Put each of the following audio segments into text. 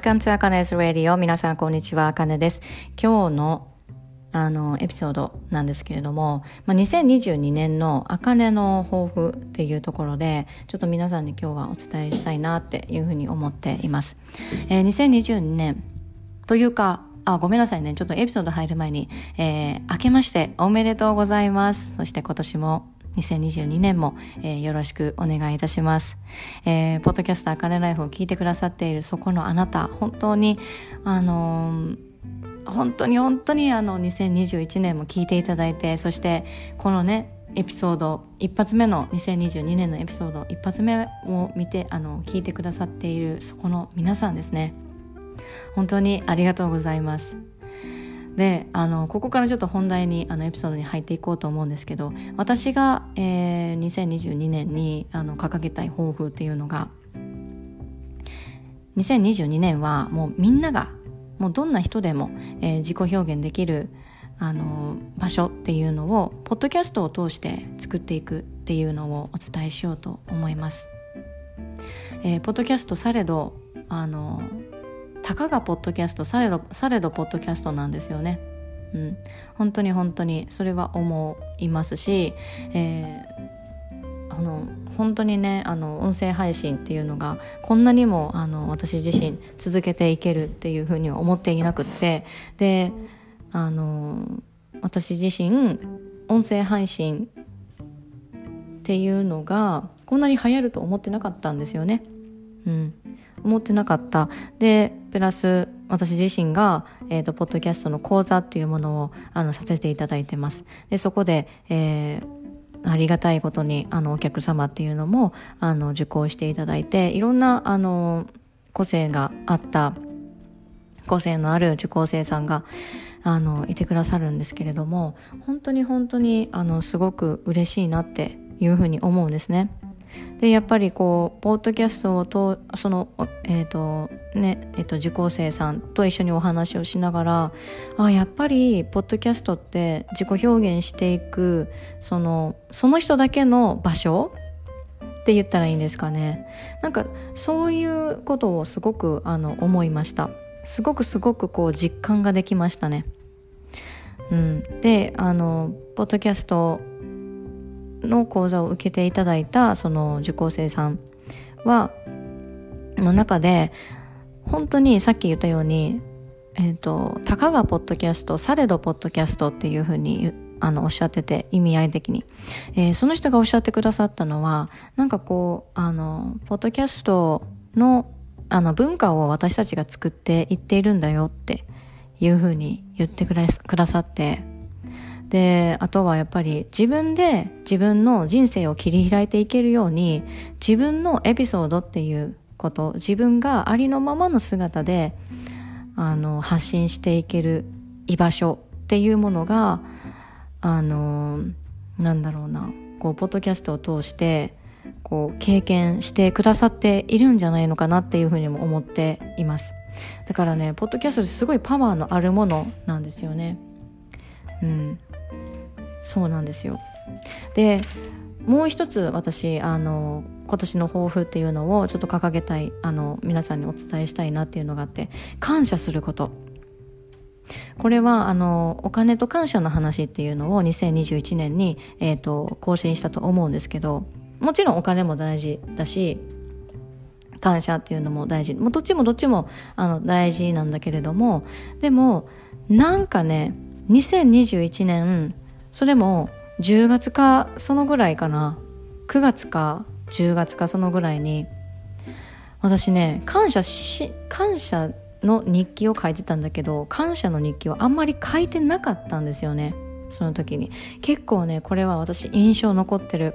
Welcome to Akane's Radio. 皆さんこんにちは、あかねです。今日のあのエピソードなんですけれども、まあ、2022年のあかねの抱負っていうところでちょっと皆さんに今日はお伝えしたいなっていうふうに思っています、えー、2022年というかあ、ごめんなさいね。ちょっとエピソード入る前に、えー、明けましておめでとうございます。そして今年も2022年も、えー、よろしくお願いいたします。えー、ポッドキャスターカネライフを聞いてくださっているそこのあなた、本当に、あのー、本当に本当にあの2021年も聞いていただいて、そしてこのね、エピソード一発目の2022年のエピソード一発目を見てあの聞いてくださっているそこの皆さんですね本当にありがとうございますであのここからちょっと本題にあのエピソードに入っていこうと思うんですけど私が、えー、2022年にあの掲げたい抱負っていうのが2022年はもうみんながもうどんな人でも、えー、自己表現できるあの場所っていうのをポッドキャストを通して作っていくっていうのをお伝えしようと思います。えー、ポッドキャストされどあのたかがポッドキャストされどされどポッドキャストなんですよね。うん、本当に本当にそれは思いますし、えー、あの本当にねあの音声配信っていうのがこんなにもあの私自身続けていけるっていうふうには思っていなくってであの私自身音声配信っていうのがこんなに流行ると思ってなかったんですよね。うん、思ってなかった。でプラス私自身が、えーと、ポッドキャストの講座っていうものをあのさせていただいてます。でそこで、えー、ありがたいことにあのお客様っていうのもあの受講していただいていろんなあの個性があった個性のある受講生さんがあのいてくださるんですけれども本当に本当にあのすごく嬉しいなっていうふうに思うんですね。でやっぱりこうポッドキャストをとそのえっ、ー、とねえっ、ー、と受講生さんと一緒にお話をしながらあやっぱりポッドキャストって自己表現していくそのその人だけの場所って言ったらいいんですかね。なんかそういうことをすごくあの思いました。すごくすごくこう実感ができましたね。うん、であのポッドキャストの講座を受けていただいたその受講生さんはの中で本当にさっき言ったようにえっ、ー、とたかがポッドキャストされどポッドキャストっていうふうにあのおっしゃってて意味合い的に、えー、その人がおっしゃってくださったのはなんかこうあのポッドキャストのあの文化を私たちが作っていっているんだよっていうふうに言ってくださってであとはやっぱり自分で自分の人生を切り開いていけるように自分のエピソードっていうこと自分がありのままの姿であの発信していける居場所っていうものがあのなんだろうなこうポッドキャストを通してこう経験してくださっているんじゃないのかなっていうふうにも思っています。だからねポッドキャストですごいパワーのあるものなんですよね。うん。そうなんですよ。でもう一つ私あの今年の抱負っていうのをちょっと掲げたいあの皆さんにお伝えしたいなっていうのがあって感謝すること。これはあのお金と感謝の話っていうのを2021年に、えーと、更新したと思うんですけどもちろんお金も大事だし感謝っていうのも大事。もうどっちもどっちもあの大事なんだけれどもでもなんかね2021年それも10月かそのぐらいかな。9月か10月かそのぐらいに私ね感謝し感謝の日記を書いてたんだけど感謝の日記をあんまり書いてなかったんですよね。その時に。結構ねこれは私印象残ってる。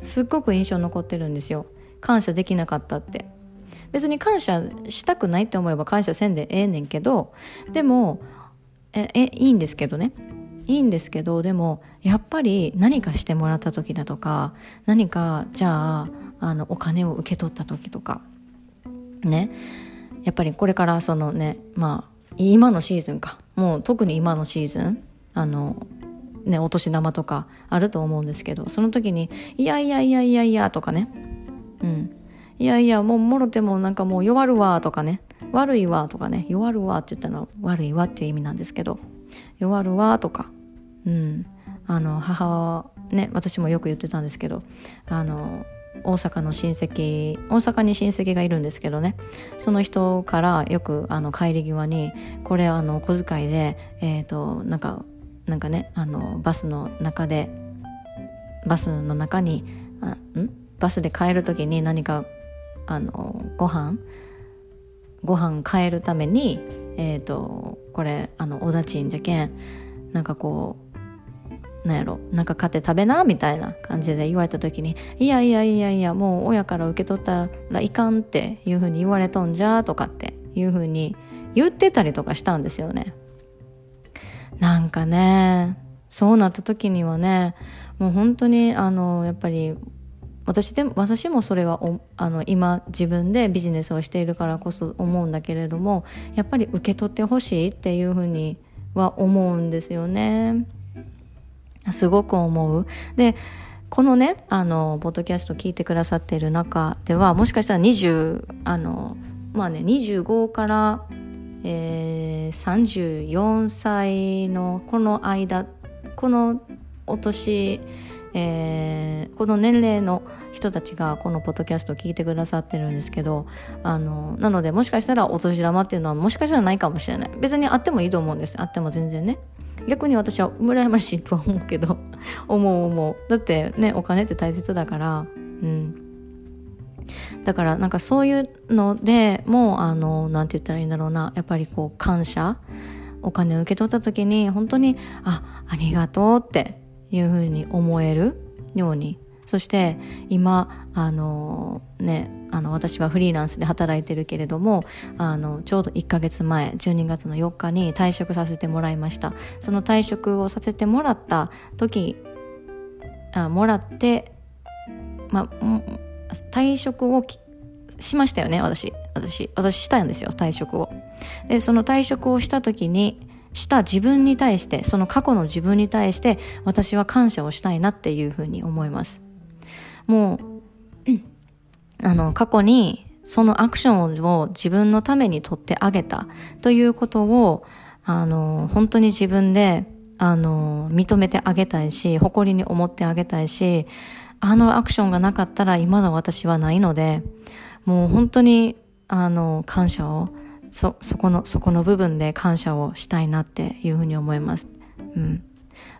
すっごく印象残ってるんですよ。感謝できなかったって。別に感謝したくないって思えば感謝せんでええねんけどでもええいいんですけどね。いいんですけどでもやっぱり何かしてもらった時だとか何かじゃああのお金を受け取った時とかね。やっぱりこれからそのねまあ今のシーズンか。もう特に今のシーズンあのねお年玉とかあると思うんですけどその時に「いやいやいやいやいや」とかね。うん。いやいやもうもろてもなんかもう弱るわとかね。悪いわとかね弱るわって言ったのは悪いわっていう意味なんですけど弱るわとかうん。あの母はね私もよく言ってたんですけどあの大阪の親戚大阪に親戚がいるんですけどねその人からよくあの帰り際にこれあの小遣いでえっ、ー、となんかなんかねあのバスの中でバスの中にあん？バスで帰る時に何かあのご飯ご飯買えるためにえっ、ー、とこれあのおだちんじゃけんなんかこうなんやろなんか買って食べなみたいな感じで言われた時に「いやいやいやいやもう親から受け取ったらいかん」っていうふうに言われとんじゃとかっていうふうに言ってたりとかしたんですよね。なんかねそうなった時にはねもう本当にあのやっぱり私で私もそれはあの今自分でビジネスをしているからこそ思うんだけれどもやっぱり受け取ってほしいっていうふうには思うんですよね。すごく思う。でこのねあのポッドキャスト聞いてくださっている中ではもしかしたら20あのまあね25から、えー、34歳のこの間このお年えー、この年齢の人たちがこのポッドキャストを聞いてくださってるんですけどあのなのでもしかしたらお年玉っていうのはもしかしたらないかもしれない。別にあってもいいと思うんです。あっても全然ね。逆に私は羨ましいとは思うけど 思う思う。だってねお金って大切だから。うん。だからなんかそういうのでもうあのなんて言ったらいいんだろうな。やっぱりこう感謝。お金を受け取った時に本当にあありがとうっていうふうに思えるように。そして今あのねあの私はフリーランスで働いてるけれどもあのちょうど1ヶ月前12月の4日に退職させてもらいました。その退職をさせてもらった時あもらってま退職をしましたよね私。私私したんですよ退職を。でその退職をした時にした自分に対して、その過去の自分に対して私は感謝をしたいなっていうふうに思います。もう、あの、過去にそのアクションを自分のために取ってあげたということを、あの、本当に自分で、あの、認めてあげたいし、誇りに思ってあげたいし、あのアクションがなかったら今の私はないので、もう本当に、あの、感謝をそ、そこの、そこの部分で感謝をしたいなっていうふうに思います。うん。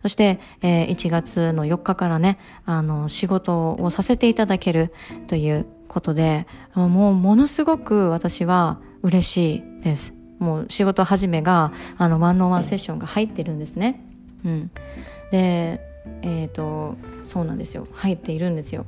そして、えー、1月の4日からね、あの、仕事をさせていただけるということで、もうものすごく私は嬉しいです。もう仕事始めが、あの、ワンオンワンセッションが入ってるんですね。うん。で、えっ、ー、と、そうなんですよ。入っているんですよ。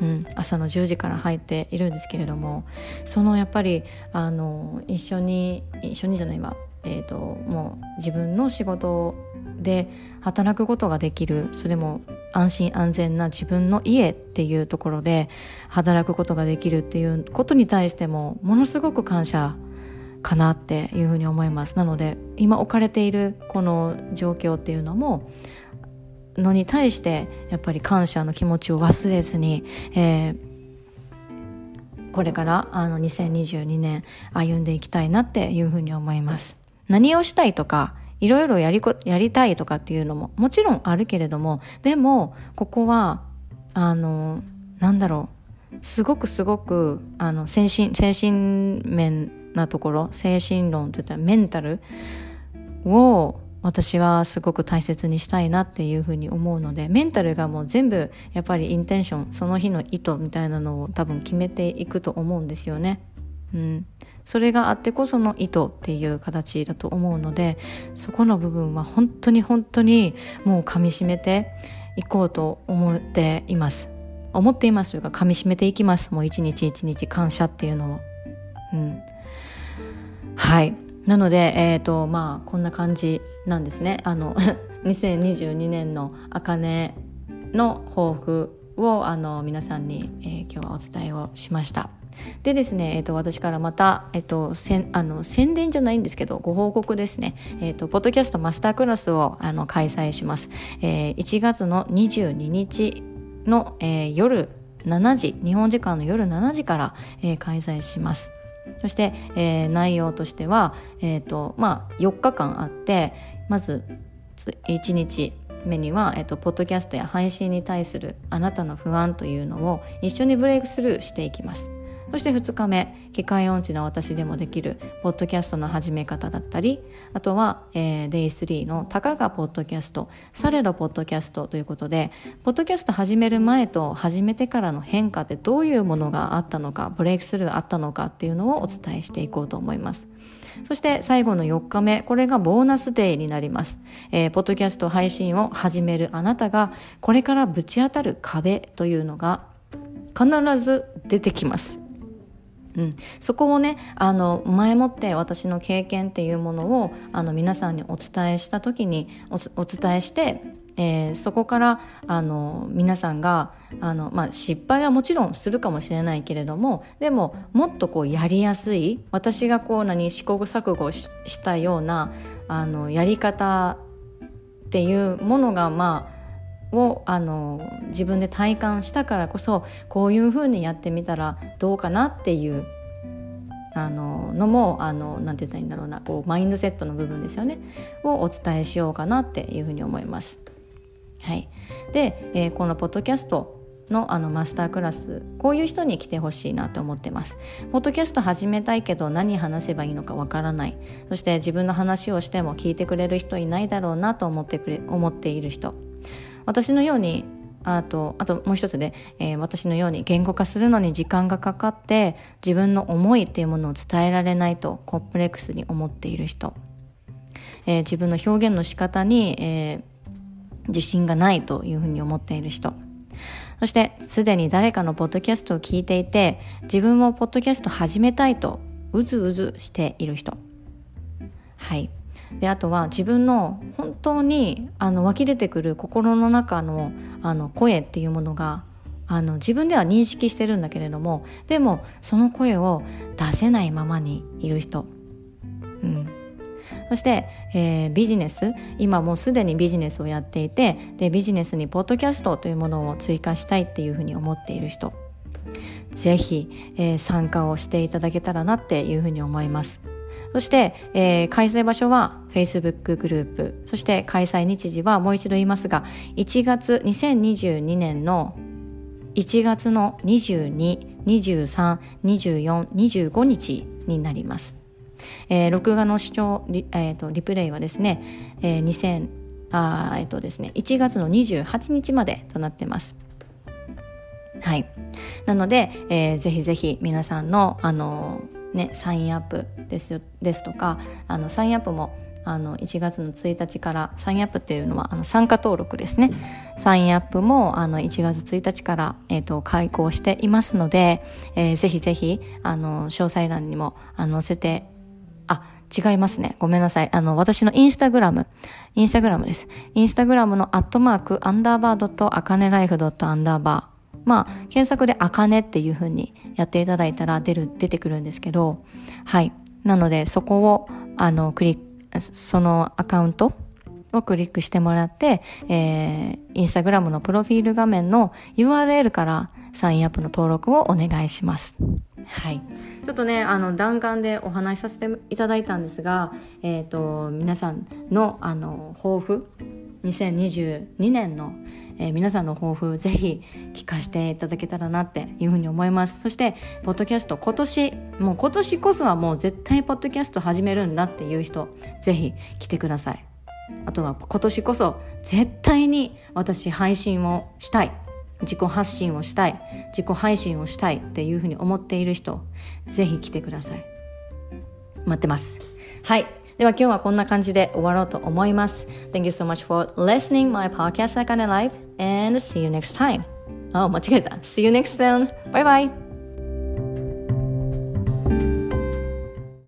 うん、朝の10時から入っているんですけれどもそのやっぱりあの一緒に一緒にじゃないわ、えーと、もう自分の仕事で働くことができるそれも安心安全な自分の家っていうところで働くことができるっていうことに対してもものすごく感謝かなっていうふうに思います。なので今置かれているこの状況っていうのものに対してやっぱり感謝の気持ちを忘れずに、えー、これからあの2022年歩んでいきたいなっていうふうに思います。何をしたいとかいろいろやりこやりたいとかっていうのももちろんあるけれどもでもここはあのなんだろうすごくすごくあの精神精神面なところ精神論といったらメンタルを私はすごく大切にしたいなっていうふうに思うのでメンタルがもう全部やっぱりインテンションその日の意図みたいなのを多分決めていくと思うんですよね。うん、それがあってこその意図っていう形だと思うのでそこの部分は本当に本当にもう噛みしめていこうと思っています。思っていますというか噛みしめていきます。もう一日一日感謝っていうのを。うん。はい。なので、えーとまあ、こんな感じなんですね。あの 2022年の茜の抱負をあの皆さんに、えー、今日はお伝えをしました。でですね、えーと、私からまた、えーと、せんあの宣伝じゃないんですけどご報告ですね、えーと、ポッドキャストマスタークラスをあの開催します、えー、1月の22日の、えー、夜7時日本時間の夜7時から、えー、開催しますそして、えー、内容としては、えーとまあ、4日間あってまず1日目には、えーと、ポッドキャストや配信に対するあなたの不安というのを一緒にブレイクスルーしていきます。そして2日目機械音痴な私でもできるポッドキャストの始め方だったりあとは、えー、Day3 のたかがポッドキャストされどポッドキャストということでポッドキャスト始める前と始めてからの変化ってどういうものがあったのかブレイクスルーあったのかっていうのをお伝えしていこうと思います。そして最後の4日目これがボーナスデーになります、えー、ポッドキャスト配信を始めるあなたがこれからぶち当たる壁というのが必ず出てきます。うん、そこをねあの前もって私の経験っていうものをあの皆さんにお伝えした時にお伝えしてえー、そこからあの皆さんがあの、まあ、失敗はもちろんするかもしれないけれどもでももっとこうやりやすい私がこう何試行錯誤したようなあのやり方っていうものがまあをあの自分で体感したからこそこういうふうにやってみたらどうかなっていうあののもあのなんて言ったらいいんだろうなこうマインドセットの部分ですよねをお伝えしようかなっていうふうに思います。はい、で、えー、このポッドキャストのあのマスタークラスこういう人に来てほしいなと思ってます。ポッドキャスト始めたいけど何話せばいいのかわからない。そして自分の話をしても聞いてくれる人いないだろうなと思ってくれ思っている人。私のようにあとあともう一つで、えー、私のように言語化するのに時間がかかって自分の思いっていうものを伝えられないとコンプレックスに思っている人、えー、自分の表現の仕方に、えー、自信がないというふうに思っている人。そしてすでに誰かのポッドキャストを聞いていて自分もポッドキャスト始めたいとうずうずしている人。はい。であとは自分の本当にあの湧き出てくる心の中のあの声っていうものがあの自分では認識してるんだけれどもでもその声を出せないままにいる人、うん、そして、えー、ビジネス。今もうすでにビジネスをやっていてでビジネスにポッドキャストというものを追加したいっていうふうに思っている人。ぜひ、えー、参加をしていただけたらなっていうふうに思います。そして、えー、開催場所は Facebook グループそして開催日時はもう一度言いますが1月2022年の1月の22232425日になります、えー、録画の視聴リ,、えーと、リプレイはですね、えー、2000あえっ、ー、とですね1月の28日までとなってますはい。なので、えー、ぜひぜひ皆さんの、あのね、サインアップですですとかあのサインアップもあの1月の1日からサインアップっていうのはあの参加登録ですねサインアップもあの1月1日から、えーと、開講していますので、えー、ぜひぜひあの詳細欄にもあの載せてあ違いますね。ごめんなさい。あの、私のインスタグラム、インスタグラムです。インスタグラムのアットマーク、アンダーバードット、アカネライフドットアンダーバー。まあ、検索であかねっていう風にやっていただいたら出る、出てくるんですけど、はい。なので、そこを、あの、クリック、そのアカウントをクリックしてもらって、えー、インスタグラムのプロフィール画面の URL からサインアップの登録をお願いします。はい。ちょっとね、あの、弾丸でお話しさせていただいたんですが、え、ー、と、皆さんの、あの、抱負、2022年の、えー、皆さんの抱負ぜひ聞かせていただけたらなっていうふうに思います。そしてポッドキャスト今年もう今年こそはもう絶対ポッドキャスト始めるんだっていう人ぜひ来てください。あとは今年こそ絶対に私配信をしたい。自己発信をしたい。自己配信をしたいっていうふうに思っている人ぜひ来てください。待ってます。はい。では今日はこんな感じで終わろうと思います。Thank you so much for listening my podcast Sakane Life and see you next time. あ、間違えた。See you next soon. Bye bye.